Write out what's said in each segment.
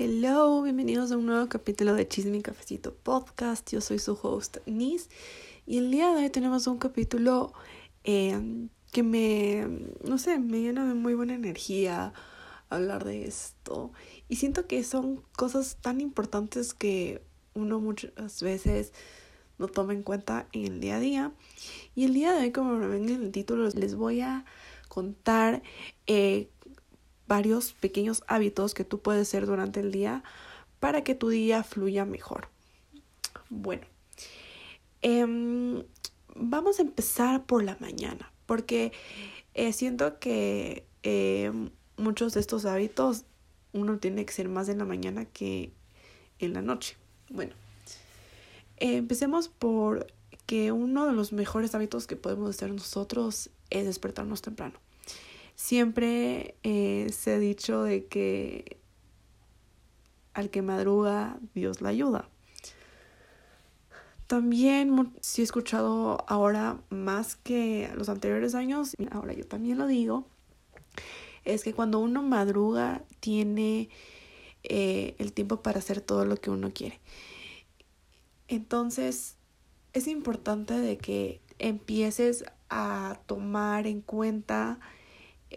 Hello, bienvenidos a un nuevo capítulo de Chisme y Cafecito Podcast. Yo soy su host Nis y el día de hoy tenemos un capítulo eh, que me, no sé, me llena de muy buena energía hablar de esto y siento que son cosas tan importantes que uno muchas veces no toma en cuenta en el día a día. Y el día de hoy, como ven en el título, les voy a contar eh, varios pequeños hábitos que tú puedes hacer durante el día para que tu día fluya mejor. Bueno, em, vamos a empezar por la mañana, porque eh, siento que em, muchos de estos hábitos uno tiene que ser más en la mañana que en la noche. Bueno, empecemos por que uno de los mejores hábitos que podemos hacer nosotros es despertarnos temprano. Siempre eh, se ha dicho de que al que madruga, Dios la ayuda. También si he escuchado ahora más que los anteriores años, ahora yo también lo digo, es que cuando uno madruga tiene eh, el tiempo para hacer todo lo que uno quiere. Entonces es importante de que empieces a tomar en cuenta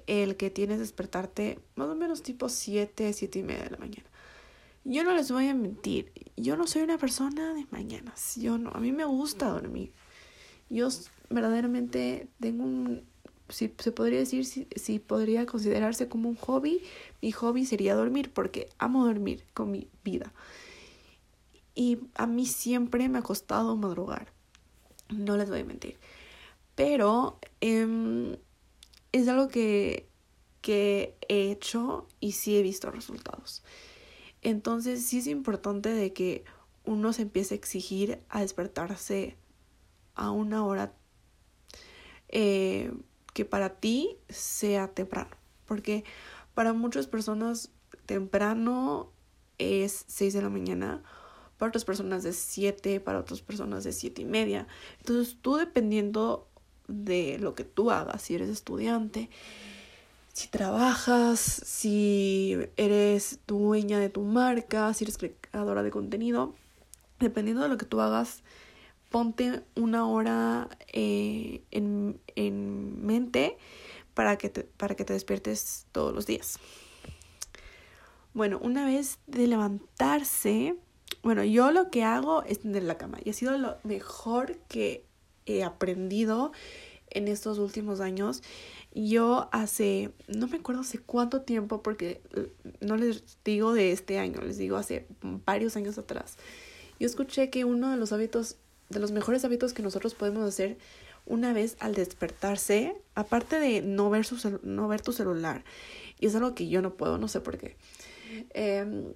el que tienes despertarte más o menos tipo 7, 7 y media de la mañana. Yo no les voy a mentir, yo no soy una persona de mañanas, yo no, a mí me gusta dormir. Yo verdaderamente tengo un, si se podría decir, si, si podría considerarse como un hobby, mi hobby sería dormir porque amo dormir con mi vida. Y a mí siempre me ha costado madrugar, no les voy a mentir. Pero eh, es algo que, que he hecho y sí he visto resultados. Entonces sí es importante de que uno se empiece a exigir a despertarse a una hora eh, que para ti sea temprano. Porque para muchas personas temprano es 6 de la mañana, para otras personas es 7, para otras personas es 7 y media. Entonces tú dependiendo de lo que tú hagas, si eres estudiante, si trabajas, si eres dueña de tu marca, si eres creadora de contenido, dependiendo de lo que tú hagas, ponte una hora eh, en, en, mente para que, te, para que te despiertes todos los días. Bueno, una vez de levantarse, bueno, yo lo que hago es tender la cama y ha sido lo mejor que he aprendido en estos últimos años. Yo hace, no me acuerdo hace cuánto tiempo, porque no les digo de este año, les digo hace varios años atrás. Yo escuché que uno de los hábitos, de los mejores hábitos que nosotros podemos hacer una vez al despertarse, aparte de no ver, su no ver tu celular, y es algo que yo no puedo, no sé por qué. Em,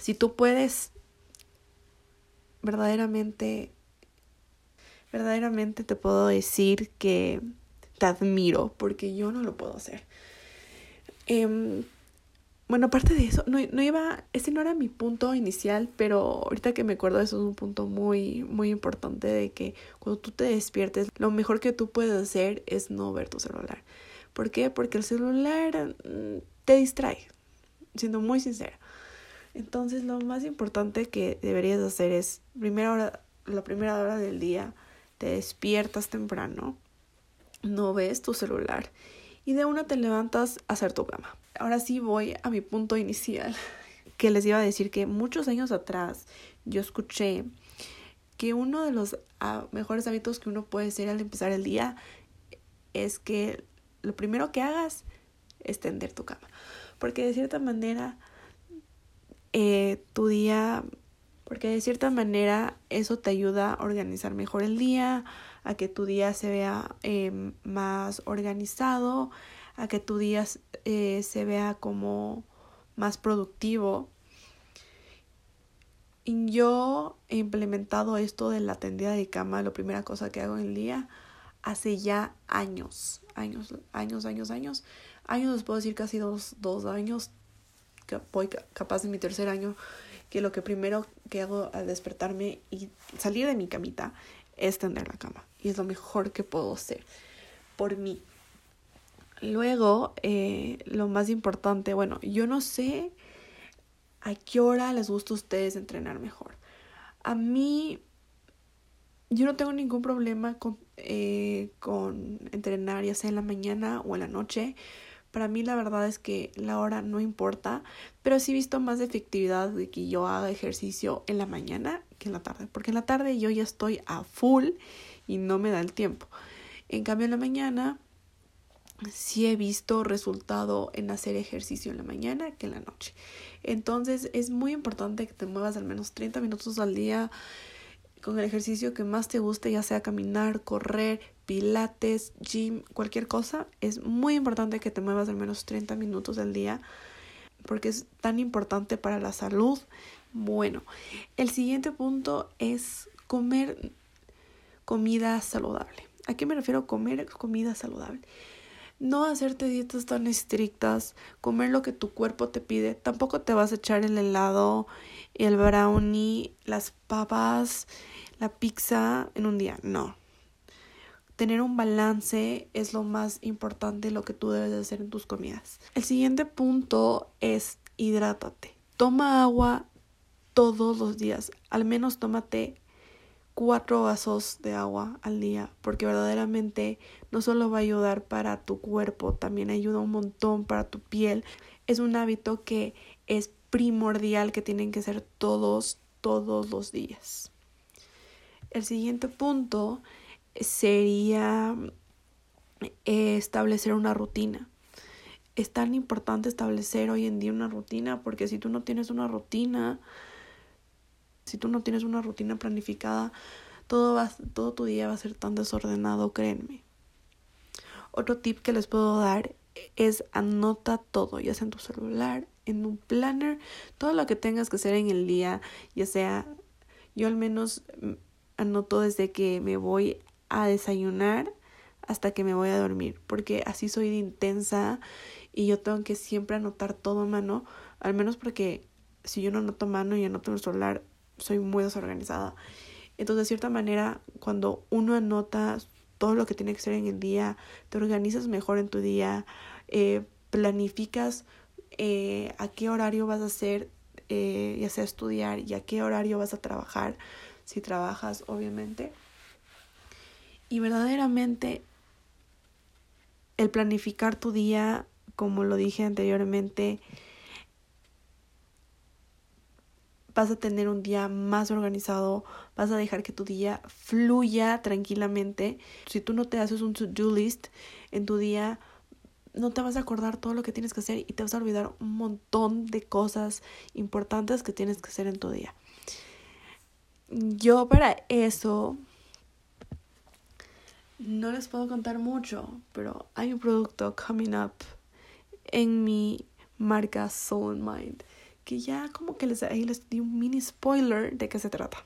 si tú puedes verdaderamente verdaderamente te puedo decir que te admiro porque yo no lo puedo hacer. Em, bueno, aparte de eso, no, no, iba, ese no era mi punto inicial, pero ahorita que me acuerdo, eso es un punto muy, muy importante de que cuando tú te despiertes, lo mejor que tú puedes hacer es no ver tu celular. ¿Por qué? Porque el celular mm, te distrae, siendo muy sincera. Entonces, lo más importante que deberías hacer es, primera hora, la primera hora del día, te despiertas temprano, no ves tu celular y de una te levantas a hacer tu cama. Ahora sí voy a mi punto inicial, que les iba a decir que muchos años atrás yo escuché que uno de los ah, mejores hábitos que uno puede hacer al empezar el día es que lo primero que hagas es tender tu cama. Porque de cierta manera eh, tu día porque de cierta manera eso te ayuda a organizar mejor el día, a que tu día se vea em, más organizado, a que tu día eh, se vea como más productivo. Y yo he implementado esto de la tendida de cama, la primera cosa que hago en el día, hace ya años, años, años, años, años. Años, les puedo decir casi dos, dos años, voy capaz de mi tercer año que lo que primero que hago al despertarme y salir de mi camita es tender la cama. Y es lo mejor que puedo hacer por mí. Luego, eh, lo más importante, bueno, yo no sé a qué hora les gusta a ustedes entrenar mejor. A mí, yo no tengo ningún problema con, eh, con entrenar ya sea en la mañana o en la noche. Para mí la verdad es que la hora no importa, pero sí he visto más efectividad de que yo haga ejercicio en la mañana que en la tarde, porque en la tarde yo ya estoy a full y no me da el tiempo. En cambio en la mañana sí he visto resultado en hacer ejercicio en la mañana que en la noche. Entonces es muy importante que te muevas al menos 30 minutos al día con el ejercicio que más te guste, ya sea caminar, correr, pilates, gym, cualquier cosa, es muy importante que te muevas al menos 30 minutos al día porque es tan importante para la salud. Bueno, el siguiente punto es comer comida saludable. ¿A qué me refiero comer comida saludable? No hacerte dietas tan estrictas, comer lo que tu cuerpo te pide. Tampoco te vas a echar el helado, el brownie, las papas, la pizza en un día. No, tener un balance es lo más importante, lo que tú debes de hacer en tus comidas. El siguiente punto es hidrátate. Toma agua todos los días. Al menos tómate cuatro vasos de agua al día porque verdaderamente no solo va a ayudar para tu cuerpo, también ayuda un montón para tu piel. Es un hábito que es primordial que tienen que ser todos, todos los días. El siguiente punto sería eh, establecer una rutina. Es tan importante establecer hoy en día una rutina porque si tú no tienes una rutina, si tú no tienes una rutina planificada, todo, va, todo tu día va a ser tan desordenado, créanme. Otro tip que les puedo dar es anota todo, ya sea en tu celular, en un planner, todo lo que tengas que hacer en el día, ya sea, yo al menos mm, anoto desde que me voy a desayunar hasta que me voy a dormir, porque así soy de intensa y yo tengo que siempre anotar todo a mano, al menos porque si yo no anoto a mano y anoto en el celular, soy muy desorganizada. Entonces, de cierta manera, cuando uno anota todo lo que tiene que ser en el día, te organizas mejor en tu día, eh, planificas eh, a qué horario vas a hacer, eh, ya sea estudiar, y a qué horario vas a trabajar, si trabajas, obviamente. Y verdaderamente el planificar tu día, como lo dije anteriormente, vas a tener un día más organizado, vas a dejar que tu día fluya tranquilamente. Si tú no te haces un to-do list en tu día, no te vas a acordar todo lo que tienes que hacer y te vas a olvidar un montón de cosas importantes que tienes que hacer en tu día. Yo para eso no les puedo contar mucho, pero hay un producto coming up en mi marca Soul Mind que ya como que les, ahí les di un mini spoiler de qué se trata.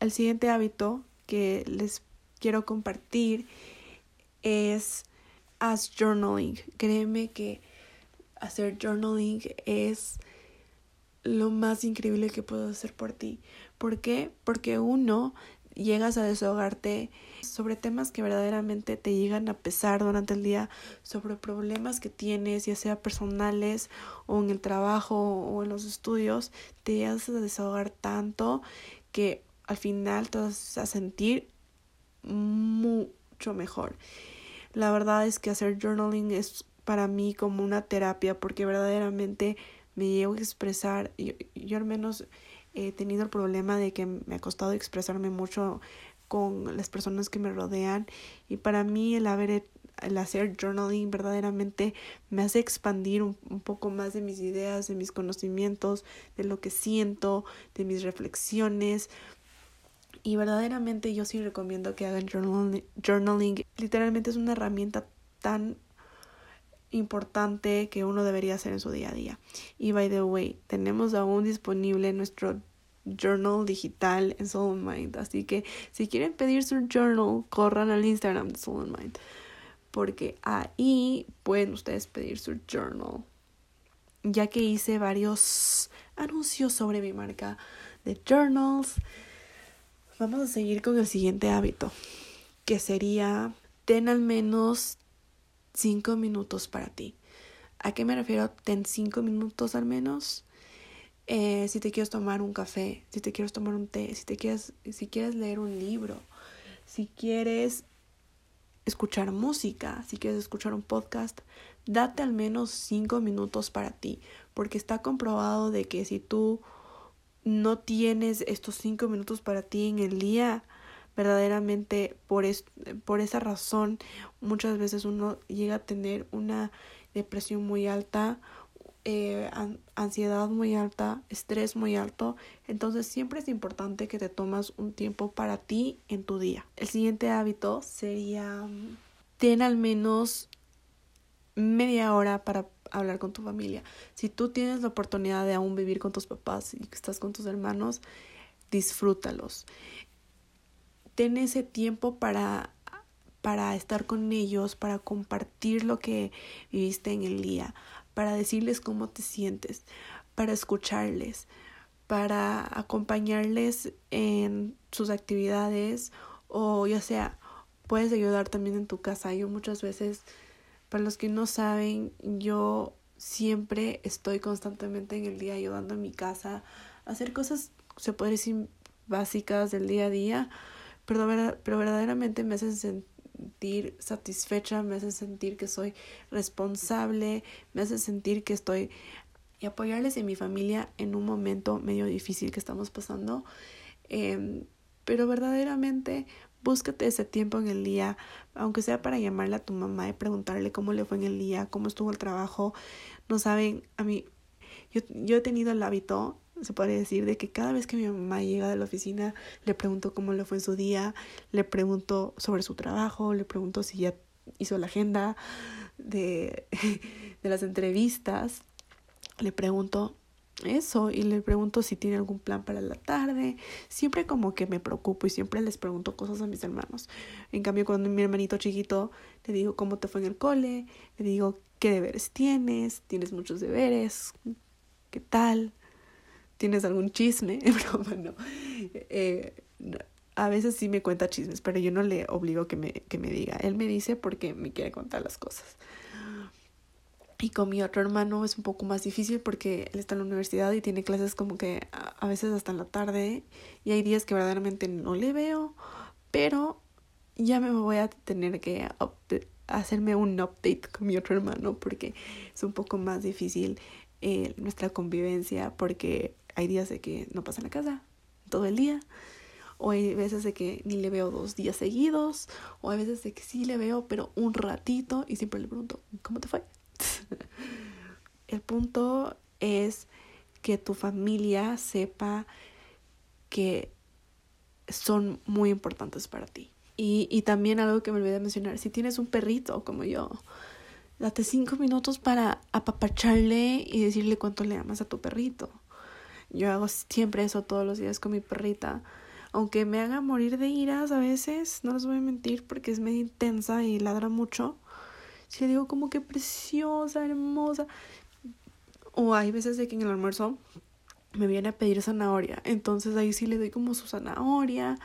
El siguiente hábito que les quiero compartir es as journaling. Créeme que hacer journaling es lo más increíble que puedo hacer por ti. ¿Por qué? Porque uno llegas a desahogarte sobre temas que verdaderamente te llegan a pesar durante el día, sobre problemas que tienes, ya sea personales o en el trabajo o en los estudios, te haces a desahogar tanto que al final te vas a sentir mucho mejor. La verdad es que hacer journaling es para mí como una terapia porque verdaderamente me llevo a expresar, yo, yo al menos he tenido el problema de que me ha costado expresarme mucho con las personas que me rodean y para mí el haber el hacer journaling verdaderamente me hace expandir un, poco más de mis ideas, de mis conocimientos, de lo que siento, de mis reflexiones. Y verdaderamente yo sí recomiendo que hagan journaling. journaling. Literalmente es una herramienta tan importante que uno debería hacer en su día a día. Y by the way, tenemos aún disponible nuestro journal digital en Soul Mind. Así que si quieren pedir su journal, corran al Instagram de Soul Mind. Porque ahí pueden ustedes pedir su journal. Ya que hice varios anuncios sobre mi marca de journals, vamos a seguir con el siguiente hábito. Que sería, ten al menos 5 minutos para ti. ¿A qué me refiero? Ten 5 minutos al menos eh, si te quieres tomar un café, si te quieres tomar un té, si te quieres, si quieres leer un libro, si quieres escuchar música, si quieres escuchar un podcast, date al menos cinco minutos para ti, porque está comprobado de que si tú no tienes estos cinco minutos para ti en el día, verdaderamente por, por esa razón muchas veces uno llega a tener una depresión muy alta, eh, ansiedad muy alta, estrés muy alto. Entonces siempre es importante que te tomas un tiempo para ti en tu día. El siguiente hábito sería ten al menos media hora para hablar con tu familia. Si tú tienes la oportunidad de aún vivir con tus papás y que estás con tus hermanos, disfrútalos. Ten ese tiempo para para estar con ellos, para compartir lo que viviste en el día, para decirles cómo te sientes, para escucharles, para acompañarles en sus actividades o ya sea, puedes ayudar también en tu casa. Yo muchas veces para los que no saben, yo siempre estoy constantemente en el día ayudando en mi casa a hacer cosas, se puede decir, básicas del día a día, pero, pero verdaderamente me hacen sentir satisfecha, me hacen sentir que soy responsable, me hace sentir que estoy y apoyarles en mi familia en un momento medio difícil que estamos pasando. Eh, pero verdaderamente búscate ese tiempo en el día, aunque sea para llamarle a tu mamá y preguntarle cómo le fue en el día, cómo estuvo el trabajo. No saben, a mí, yo, yo he tenido el hábito, se puede decir, de que cada vez que mi mamá llega de la oficina, le pregunto cómo le fue en su día, le pregunto sobre su trabajo, le pregunto si ya hizo la agenda de, de las entrevistas, le pregunto eso y le pregunto si tiene algún plan para la tarde. Siempre como que me preocupo y siempre les pregunto cosas a mis hermanos. En cambio, cuando mi hermanito chiquito le digo cómo te fue en el cole, le digo qué deberes tienes, tienes muchos deberes, qué tal, tienes algún chisme, bueno, eh, a veces sí me cuenta chismes, pero yo no le obligo que me, que me diga. Él me dice porque me quiere contar las cosas. Y con mi otro hermano es un poco más difícil porque él está en la universidad y tiene clases como que a, veces hasta en la tarde y hay días que verdaderamente no le veo, pero ya me voy a tener que hacerme un update con mi otro hermano porque es un poco más difícil eh, nuestra convivencia porque hay días de que no pasa en la casa todo el día o hay veces de que ni le veo dos días seguidos o hay veces de que sí le veo pero un ratito y siempre le pregunto ¿cómo te fue? El punto es que tu familia sepa que son muy importantes para ti. Y, y también algo que me olvidé mencionar, si tienes un perrito como yo, date cinco minutos para apapacharle y decirle cuánto le amas a tu perrito. Yo hago siempre eso todos los días con mi perrita. Aunque me haga morir de iras a veces, no les voy a mentir porque es medio intensa y ladra mucho. Si le digo como que preciosa, hermosa. O hay veces de que en el almuerzo me viene a pedir zanahoria. Entonces ahí sí le doy como su zanahoria,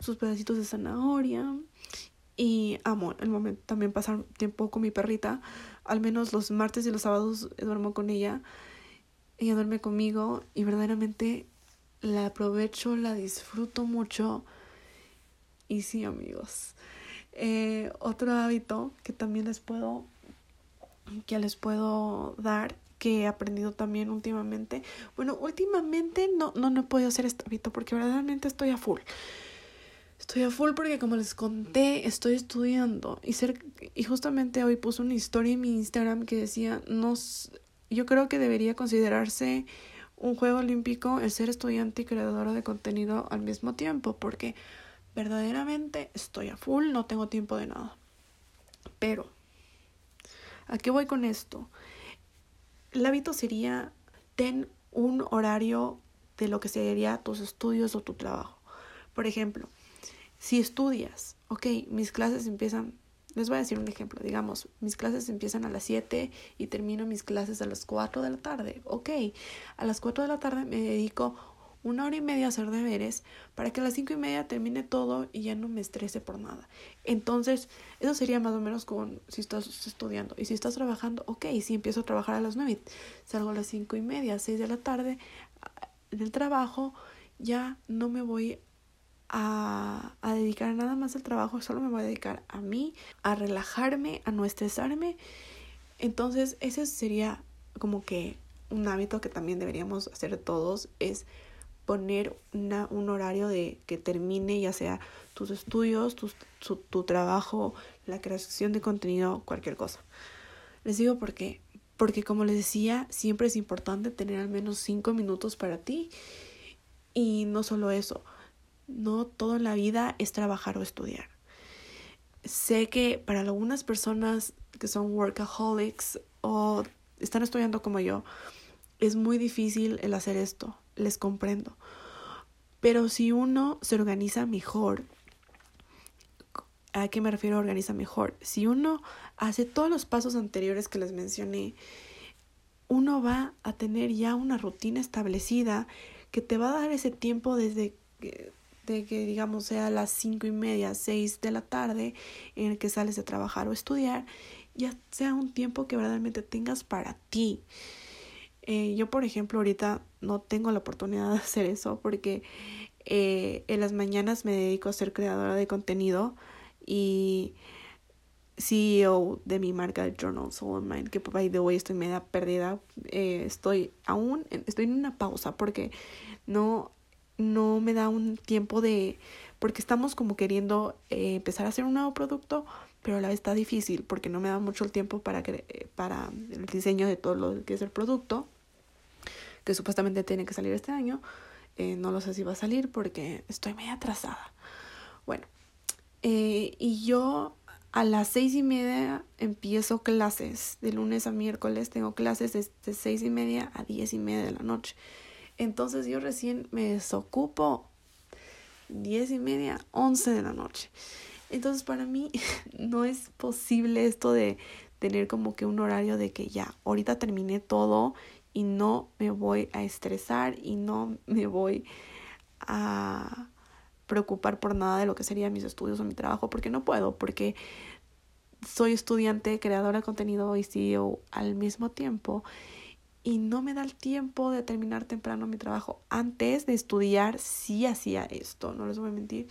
sus pedacitos de zanahoria. Y amo el momento también pasar tiempo con mi perrita. Al menos los martes y los sábados duermo con ella. Ella duerme conmigo y verdaderamente la aprovecho, la disfruto mucho. Y sí, amigos, eh, otro hábito que también les puedo, que les puedo dar, que he aprendido también últimamente. Bueno, últimamente no, no, no he podido hacer este hábito porque verdaderamente estoy a full. Estoy a full porque como les conté, estoy estudiando y, ser, y justamente hoy puse una historia en mi Instagram que decía, nos, yo creo que debería considerarse un juego olímpico el ser estudiante y creadora de contenido al mismo tiempo, porque verdaderamente estoy a full, no tengo tiempo de nada. Pero, ¿a qué voy con esto? El hábito sería, ten un horario de lo que sería tus estudios o tu trabajo. Por ejemplo, si estudias, ok, mis clases empiezan, les voy a decir un ejemplo, digamos, mis clases empiezan a las 7 y termino mis clases a las 4 de la tarde, ok, a las 4 de la tarde me dedico una hora y media a hacer deberes para que a las cinco y media termine todo y ya no me estrese por nada. Entonces, eso sería más o menos con si estás estudiando. Y si estás trabajando, ok, si empiezo a trabajar a las nueve, salgo a las cinco y media, seis de la tarde del trabajo, ya no me voy a, dedicar nada más al trabajo, solo me voy a dedicar a mí, a relajarme, a no estresarme. Entonces, ese sería como que un hábito que también deberíamos hacer todos, es poner un horario de que termine ya sea tus estudios, tu, trabajo, la creación de contenido, cualquier cosa. Les digo por qué. Porque como les decía, siempre es importante tener al menos cinco minutos para ti. Y no solo eso, no todo en la vida es trabajar o estudiar. Sé que para algunas personas que son workaholics o están estudiando como yo, es muy difícil el hacer esto, les comprendo. Pero si uno se organiza mejor, ¿a qué me refiero organiza mejor? Si uno hace todos los pasos anteriores que les mencioné, uno va a tener ya una rutina establecida que te va a dar ese tiempo desde que, que digamos sea las cinco y media, seis de la tarde en el que sales de trabajar o estudiar, ya sea un tiempo que verdaderamente tengas para ti. Eh, yo, por ejemplo, ahorita no tengo la oportunidad de hacer eso porque eh, en las mañanas me dedico a ser creadora de contenido y CEO de mi marca de Journal Soul Mind, que by the way estoy media perdida. Eh, estoy aún, estoy en una pausa porque no, no me da un tiempo de, porque estamos como queriendo empezar a hacer un nuevo producto, pero a la vez está difícil porque no me da mucho el tiempo para, para el diseño de todo lo que es el producto, que supuestamente tiene que salir este año. Eh, no lo sé si va a salir porque estoy media atrasada. Bueno, eh, y yo a las seis y media empiezo clases. De lunes a miércoles tengo clases de seis y media a diez y media de la noche. Entonces yo recién me desocupo diez y media, once de la noche. Entonces para mí no es posible esto de tener como que un horario de que ya, ahorita terminé todo y no me voy a estresar y no me voy a preocupar por nada de lo que serían mis estudios o mi trabajo, porque no puedo, porque soy estudiante, creadora de contenido y CEO al mismo tiempo y no me da el tiempo de terminar temprano mi trabajo. Antes de estudiar sí hacía esto, no les voy a mentir,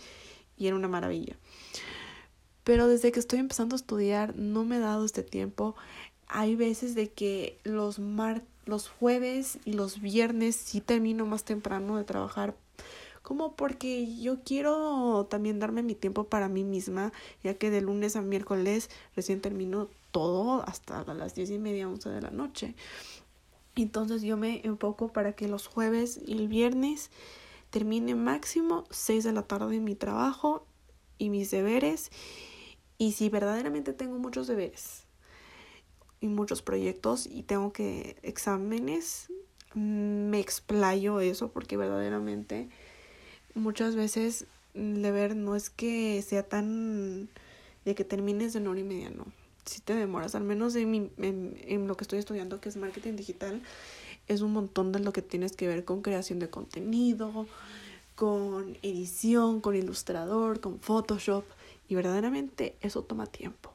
y era una maravilla. Pero desde que estoy empezando a estudiar no me he dado este tiempo. Hay veces de que los mar los jueves y los viernes sí termino más temprano de trabajar como porque yo quiero también darme mi tiempo para mí misma, ya que de lunes a miércoles recién termino todo hasta las diez y media, once de la noche. Entonces yo me enfoco para que los jueves y el viernes termine máximo seis de la tarde mi trabajo y mis deberes y si verdaderamente tengo muchos deberes y muchos proyectos y tengo que exámenes, me explayo eso porque verdaderamente muchas veces el deber no es que sea tan de que termines de una hora y media, no. Si te demoras, al menos en, mi, en, en lo que estoy estudiando, que es marketing digital, es un montón de lo que tienes que ver con creación de contenido, con edición, con ilustrador, con Photoshop. Y verdaderamente eso toma tiempo.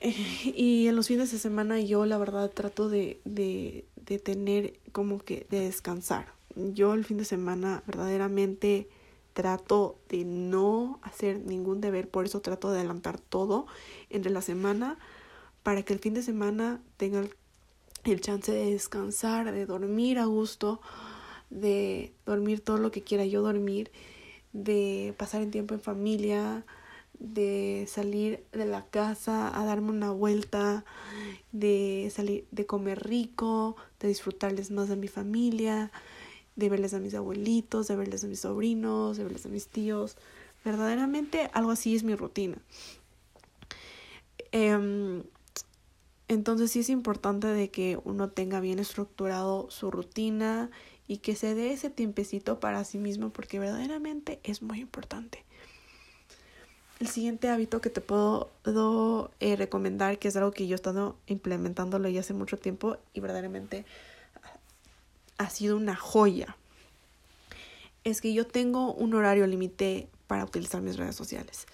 Y en los fines de semana yo la verdad trato de, de, de tener como que de descansar. Yo el fin de semana verdaderamente trato de no hacer ningún deber, por eso trato de adelantar todo entre la semana para que el fin de semana tenga el, chance de descansar, de dormir a gusto, de dormir todo lo que quiera yo dormir de pasar el tiempo en familia, de salir de la casa a darme una vuelta, de salir, de comer rico, de disfrutarles más de mi familia, de verles a mis abuelitos, de verles a mis sobrinos, de verles a mis tíos. Verdaderamente algo así es mi rutina. Em, entonces sí es importante de que uno tenga bien estructurado su rutina y que se dé ese tiempecito para sí mismo porque verdaderamente es muy importante. El siguiente hábito que te puedo, eh, recomendar, que es algo que yo he estado implementándolo ya hace mucho tiempo y verdaderamente ha sido una joya es que yo tengo un horario límite para utilizar mis redes sociales.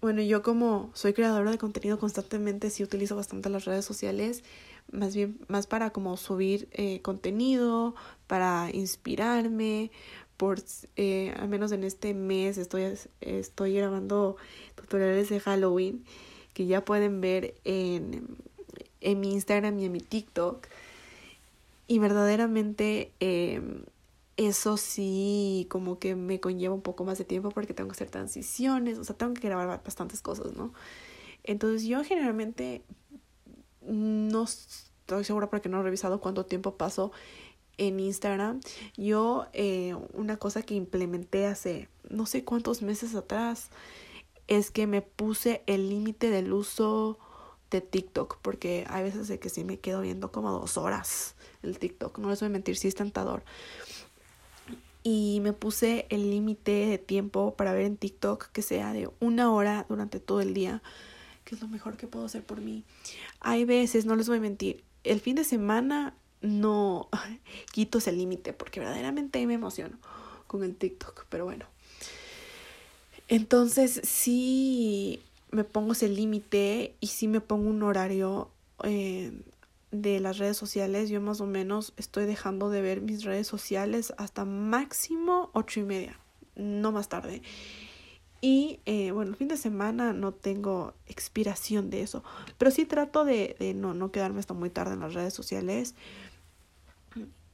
Bueno, yo como soy creadora de contenido constantemente, sí utilizo bastante las redes sociales, más bien, más para como subir eh, contenido, para inspirarme, por, eh, al menos en este mes estoy, estoy grabando tutoriales de Halloween que ya pueden ver en, en mi Instagram y en mi TikTok. Y verdaderamente eh, eso sí, como que me conlleva un poco más de tiempo porque tengo que hacer transiciones, o sea, tengo que grabar bastantes cosas, ¿no? Entonces yo generalmente no estoy segura porque no he revisado cuánto tiempo paso en Instagram. Yo, eh, una cosa que implementé hace no sé cuántos meses atrás es que me puse el límite del uso de TikTok, porque hay veces de que sí me quedo viendo como dos horas el TikTok, no les voy a mentir, sí es tentador y me puse el límite de tiempo para ver en TikTok que sea de una hora durante todo el día, que es lo mejor que puedo hacer por mí. Hay veces, no les voy a mentir, el fin de semana no quito ese límite porque verdaderamente me emociono con el TikTok, pero bueno. Entonces sí me pongo ese límite y sí me pongo un horario eh, de las redes sociales, yo más o menos estoy dejando de ver mis redes sociales hasta máximo ocho y media, no más tarde. Y eh, bueno, el fin de semana no tengo expiración de eso, pero sí trato de, de no, no quedarme hasta muy tarde en las redes sociales.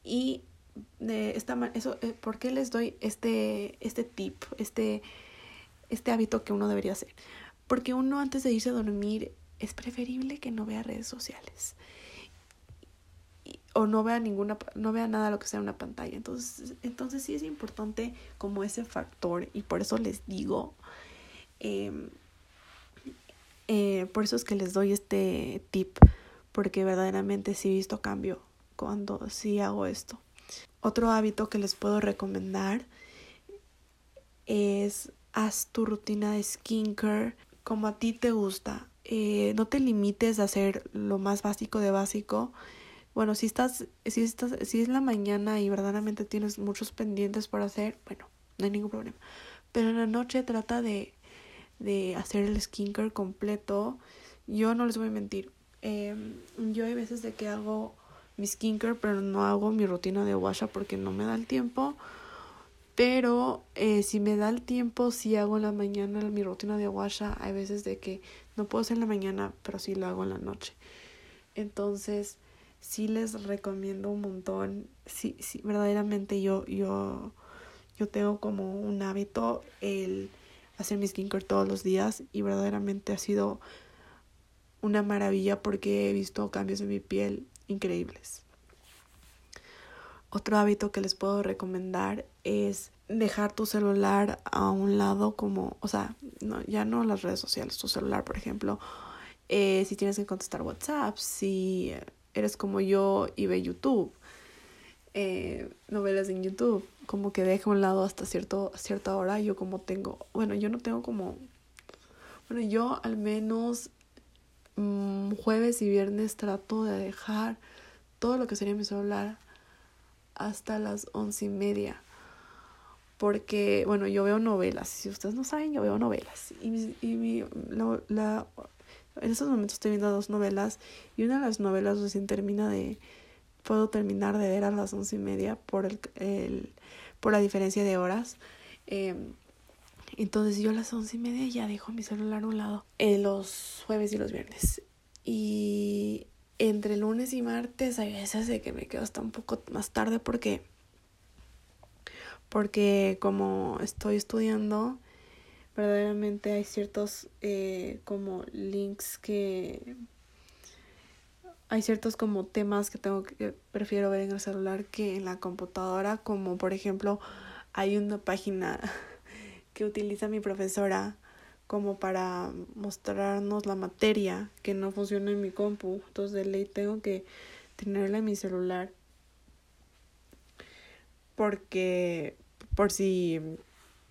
Y de esta eso, eh, ¿por qué les doy este, este tip, este, este hábito que uno debería hacer? Porque uno antes de irse a dormir es preferible que no vea redes sociales. O no vea ninguna no vea nada lo que sea en una pantalla. Entonces entonces sí es importante como ese factor y por eso les digo em, eh, por eso es que les doy este tip porque verdaderamente sí he visto cambio cuando sí hago esto. Otro hábito que les puedo recomendar es haz tu rutina de skincare como a ti te gusta eh, no te limites a hacer lo más básico de básico bueno, si estás, si estás, si es la mañana y verdaderamente tienes muchos pendientes por hacer, bueno, no hay ningún problema. Pero en la noche trata de, de hacer el skincare completo. Yo no les voy a mentir. Eh, yo hay veces de que hago mi skincare, pero no hago mi rutina de washa porque no me da el tiempo. Pero eh, si me da el tiempo, si hago en la mañana mi rutina de washa. Hay veces de que no puedo hacer en la mañana, pero sí lo hago en la noche. Entonces, sí les recomiendo un montón. Sí, sí, verdaderamente yo, yo, yo tengo como un hábito el hacer mi skincare todos los días y verdaderamente ha sido una maravilla porque he visto cambios en mi piel increíbles. Otro hábito que les puedo recomendar es dejar tu celular a un lado como, o sea, no, ya no las redes sociales, tu celular, por ejemplo, eh, si tienes que contestar WhatsApp, si eres como yo y ve YouTube, eh, novelas en YouTube, como que deja un lado hasta cierto, cierta hora. Yo como tengo, bueno, yo no tengo como, bueno, yo al menos mm, jueves y viernes trato de dejar todo lo que sería mi celular hasta las once y media. Porque, bueno, yo veo novelas. Si ustedes no saben, yo veo novelas. Y, y mi, la en estos momentos estoy viendo dos novelas y una de las novelas recién termina de... Puedo terminar de ver a las once y media por, el, el por la diferencia de horas. Em, entonces yo a las once y media ya dejo mi celular a un lado. En los jueves y los viernes. Y entre lunes y martes hay veces de que me quedo hasta un poco más tarde porque porque como estoy estudiando verdaderamente hay ciertos eh, como links que hay ciertos como temas que tengo que prefiero ver en el celular que en la computadora como por ejemplo hay una página que utiliza mi profesora como para mostrarnos la materia que no funciona en mi compu entonces de ley tengo que tenerla en mi celular porque por si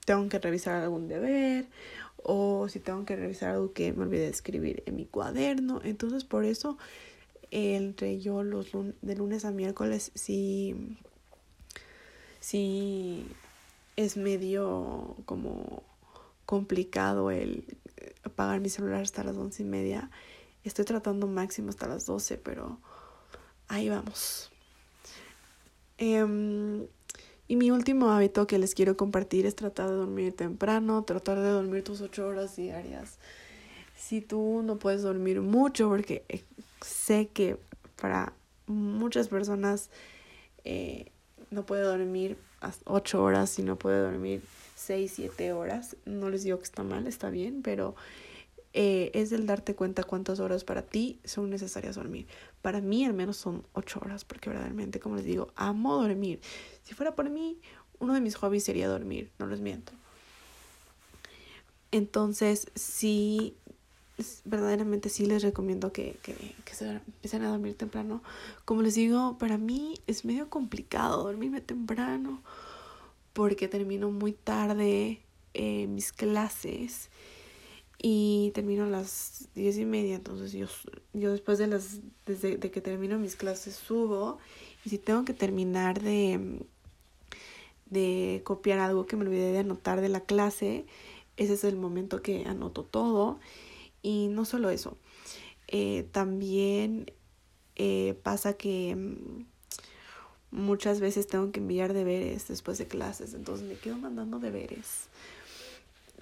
tengo que revisar algún deber o si tengo que revisar algo que me olvidé de escribir en mi cuaderno. Entonces por eso entre yo los de lunes a miércoles sí, sí es medio como complicado el apagar mi celular hasta las once y media. Estoy tratando máximo hasta las doce, pero ahí vamos. Em, y mi último hábito que les quiero compartir es tratar de dormir temprano, tratar de dormir tus ocho horas diarias. Si tú no puedes dormir mucho, porque eh, sé que para muchas personas eh, no puede dormir ocho horas y no puede dormir seis, siete horas, no les digo que está mal, está bien, pero eh, es el darte cuenta cuántas horas para ti son necesarias dormir. Para mí al menos son ocho horas, porque verdaderamente, como les digo, amo dormir. Si fuera por mí, uno de mis hobbies sería dormir, no les miento. Entonces, sí, verdaderamente sí les recomiendo que, que, que se empiecen a dormir temprano. Como les digo, para mí es medio complicado dormirme temprano porque termino muy tarde eh, mis clases y termino a las diez y media, entonces yo, yo después de las, desde de que termino mis clases subo y si tengo que terminar de, de copiar algo que me olvidé de anotar de la clase, ese es el momento que anoto todo y no solo eso, eh, también eh, pasa que mm, muchas veces tengo que enviar deberes después de clases, entonces me quedo mandando deberes.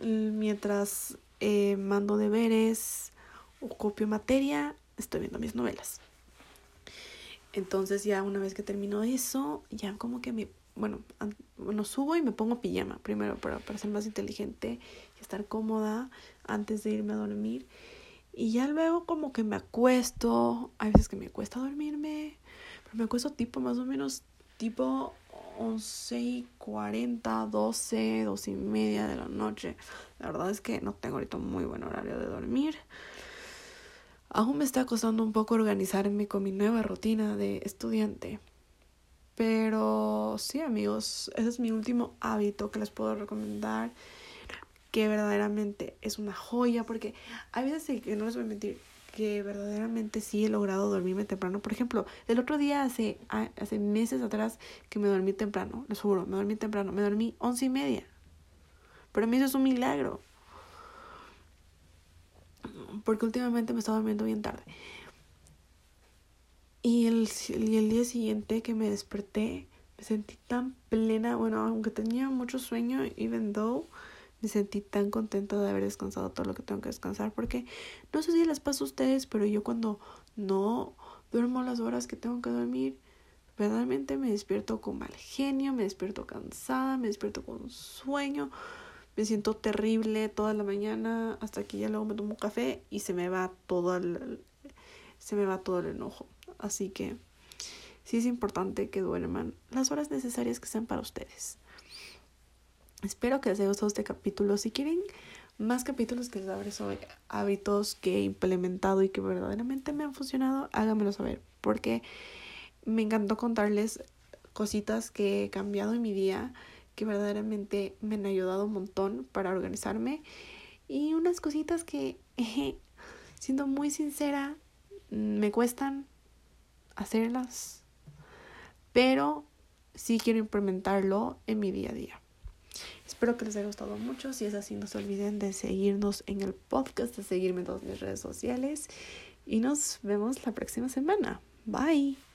Mientras eh, mando deberes o copio materia, estoy viendo mis novelas. Entonces ya una vez que termino eso, ya como que me, bueno, bueno subo y me pongo pijama primero para, para ser más inteligente y estar cómoda antes de irme a dormir. Y ya luego como que me acuesto, hay veces que me cuesta dormirme, me acuesto tipo más o menos tipo 11 y 40, 12, 12 y media de la noche. La verdad es que no tengo ahorita muy buen horario de dormir. Aún me está costando un poco organizarme con mi nueva rutina de estudiante. Pero sí, amigos, ese es mi último hábito que les puedo recomendar. Que verdaderamente es una joya. Porque hay veces que no les voy a mentir que verdaderamente sí he logrado dormirme temprano. Por ejemplo, el otro día hace, hace meses atrás que me dormí temprano, les juro, me dormí temprano, me dormí once y media. Para mí eso es un milagro. Porque últimamente me estaba durmiendo bien tarde. Y el, y el día siguiente que me desperté, me sentí tan plena. Bueno, aunque tenía mucho sueño, even though me sentí tan contenta de haber descansado todo lo que tengo que descansar porque no sé si les pasa a ustedes, pero yo cuando no duermo las horas que tengo que dormir, verdaderamente me despierto con mal genio, me despierto cansada, me despierto con sueño, me siento terrible toda la mañana hasta que ya luego me tomo un café y se me va todo el, se me va todo el enojo. Así que sí es importante que duerman las horas necesarias que sean para ustedes. Espero que les haya gustado este capítulo. Si quieren más capítulos que les hable sobre hábitos que he implementado y que verdaderamente me han funcionado, háganmelo saber. Porque me encantó contarles cositas que he cambiado en mi día, que verdaderamente me han ayudado un montón para organizarme. Y unas cositas que, siendo muy sincera, me cuestan hacerlas. Pero sí quiero implementarlo en mi día a día. Espero que les haya gustado mucho. Si es así, no se olviden de seguirnos en el podcast, de seguirme en todas mis redes sociales. Y nos vemos la próxima semana. Bye.